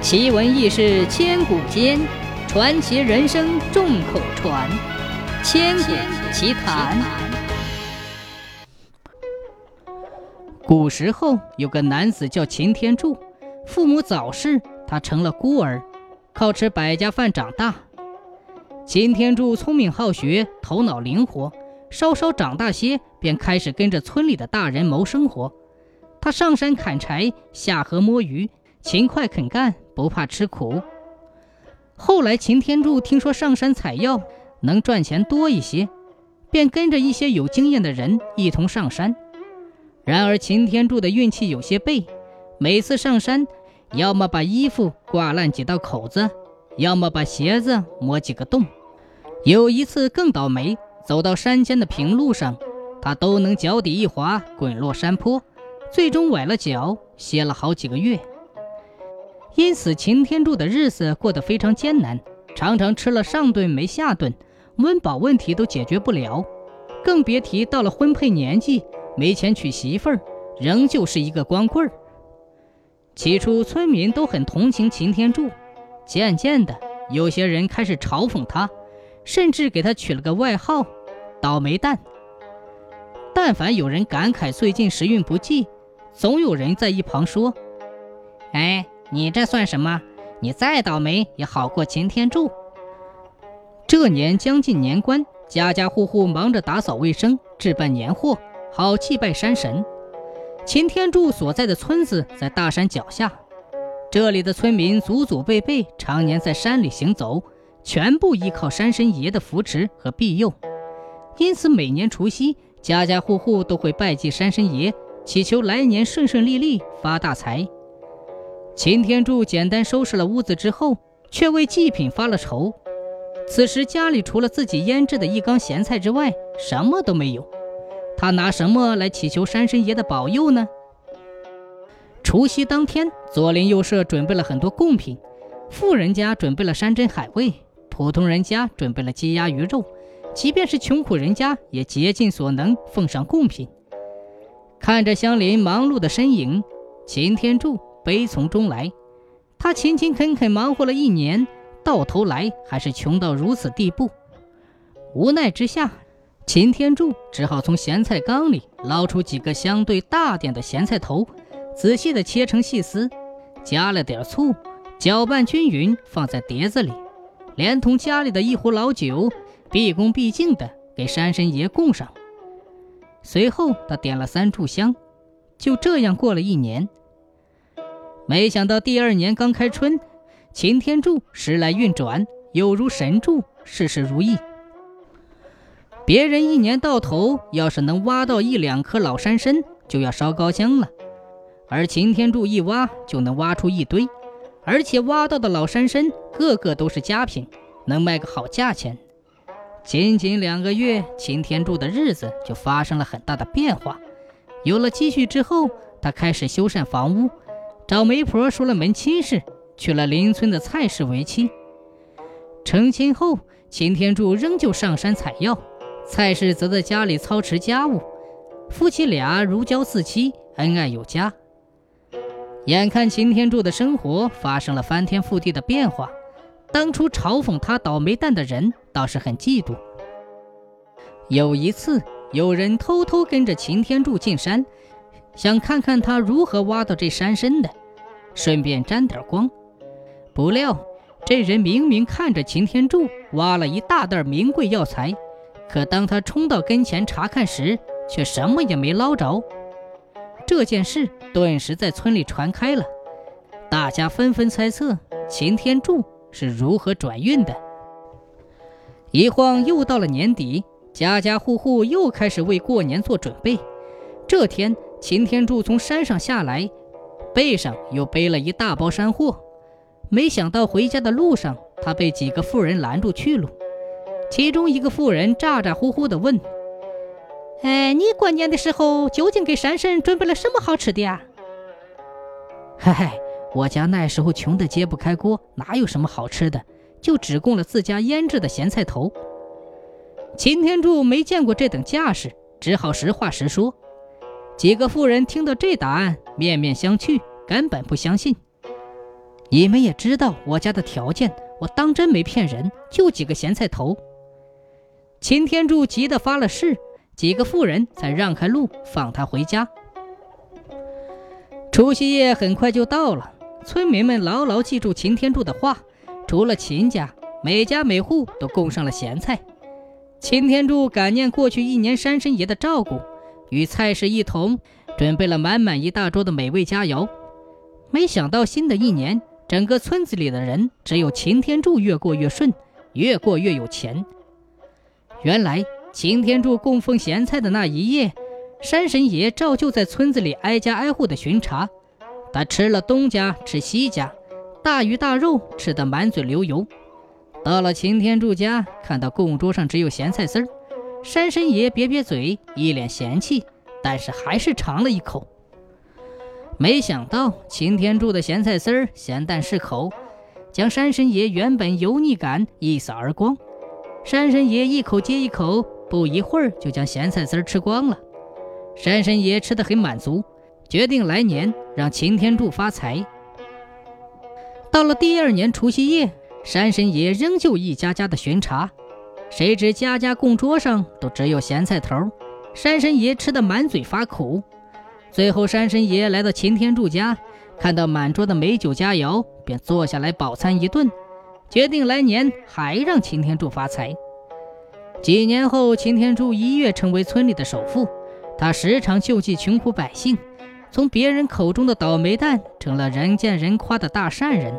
奇闻异事千古间，传奇人生众口传。千古奇谈。古时候有个男子叫擎天柱，父母早逝，他成了孤儿，靠吃百家饭长大。擎天柱聪明好学，头脑灵活，稍稍长大些，便开始跟着村里的大人谋生活。他上山砍柴，下河摸鱼，勤快肯干，不怕吃苦。后来，擎天柱听说上山采药能赚钱多一些，便跟着一些有经验的人一同上山。然而，擎天柱的运气有些背，每次上山，要么把衣服挂烂几道口子，要么把鞋子磨几个洞。有一次更倒霉，走到山间的平路上，他都能脚底一滑，滚落山坡。最终崴了脚，歇了好几个月。因此，擎天柱的日子过得非常艰难，常常吃了上顿没下顿，温饱问题都解决不了，更别提到了婚配年纪，没钱娶媳妇儿，仍旧是一个光棍儿。起初，村民都很同情擎天柱，渐渐的，有些人开始嘲讽他，甚至给他取了个外号“倒霉蛋”。但凡有人感慨最近时运不济，总有人在一旁说：“哎，你这算什么？你再倒霉也好过擎天柱。”这年将近年关，家家户户忙着打扫卫生、置办年货，好祭拜山神。擎天柱所在的村子在大山脚下，这里的村民祖祖辈辈常年在山里行走，全部依靠山神爷的扶持和庇佑，因此每年除夕，家家户户都会拜祭山神爷。祈求来年顺顺利利发大财。擎天柱简单收拾了屋子之后，却为祭品发了愁。此时家里除了自己腌制的一缸咸菜之外，什么都没有。他拿什么来祈求山神爷的保佑呢？除夕当天，左邻右舍准备了很多贡品，富人家准备了山珍海味，普通人家准备了鸡鸭鱼肉，即便是穷苦人家也竭尽所能奉上贡品。看着乡邻忙碌的身影，擎天柱悲从中来。他勤勤恳恳忙活了一年，到头来还是穷到如此地步。无奈之下，擎天柱只好从咸菜缸里捞出几个相对大点的咸菜头，仔细的切成细丝，加了点醋，搅拌均匀，放在碟子里，连同家里的一壶老酒，毕恭毕敬的给山神爷供上。随后，他点了三炷香，就这样过了一年。没想到第二年刚开春，擎天柱时来运转，有如神助，事事如意。别人一年到头要是能挖到一两颗老山参，就要烧高香了，而擎天柱一挖就能挖出一堆，而且挖到的老山参个个都是佳品，能卖个好价钱。仅仅两个月，擎天柱的日子就发生了很大的变化。有了积蓄之后，他开始修缮房屋，找媒婆说了门亲事，娶了邻村的蔡氏为妻。成亲后，擎天柱仍旧上山采药，蔡氏则在家里操持家务，夫妻俩如胶似漆，恩爱有加。眼看擎天柱的生活发生了翻天覆地的变化。当初嘲讽他倒霉蛋的人倒是很嫉妒。有一次，有人偷偷跟着擎天柱进山，想看看他如何挖到这山参的，顺便沾点光。不料，这人明明看着擎天柱挖了一大袋名贵药材，可当他冲到跟前查看时，却什么也没捞着。这件事顿时在村里传开了，大家纷纷猜测擎天柱。是如何转运的？一晃又到了年底，家家户户又开始为过年做准备。这天，擎天柱从山上下来，背上又背了一大包山货。没想到回家的路上，他被几个妇人拦住去路。其中一个妇人咋咋呼呼地问：“哎，你过年的时候究竟给山神准备了什么好吃的呀？”“嗨嗨。”我家那时候穷得揭不开锅，哪有什么好吃的，就只供了自家腌制的咸菜头。擎天柱没见过这等架势，只好实话实说。几个妇人听到这答案，面面相觑，根本不相信。你们也知道我家的条件，我当真没骗人，就几个咸菜头。擎天柱急得发了誓，几个妇人才让开路，放他回家。除夕夜很快就到了，村民们牢牢记住擎天柱的话，除了秦家，每家每户都供上了咸菜。擎天柱感念过去一年山神爷的照顾，与菜市一同准备了满满一大桌的美味佳肴。没想到新的一年。整个村子里的人只有擎天柱越过越顺，越过越有钱。原来擎天柱供奉咸菜的那一夜，山神爷照旧在村子里挨家挨户的巡查。他吃了东家，吃西家，大鱼大肉吃得满嘴流油。到了擎天柱家，看到供桌上只有咸菜丝儿，山神爷瘪瘪嘴，一脸嫌弃，但是还是尝了一口。没想到擎天柱的咸菜丝儿咸淡适口，将山神爷原本油腻感一扫而光。山神爷一口接一口，不一会儿就将咸菜丝儿吃光了。山神爷吃得很满足，决定来年让擎天柱发财。到了第二年除夕夜，山神爷仍旧一家家的巡查，谁知家家供桌上都只有咸菜头，山神爷吃得满嘴发苦。最后，山神爷来到擎天柱家，看到满桌的美酒佳肴，便坐下来饱餐一顿，决定来年还让擎天柱发财。几年后，擎天柱一跃成为村里的首富，他时常救济穷苦百姓，从别人口中的倒霉蛋成了人见人夸的大善人。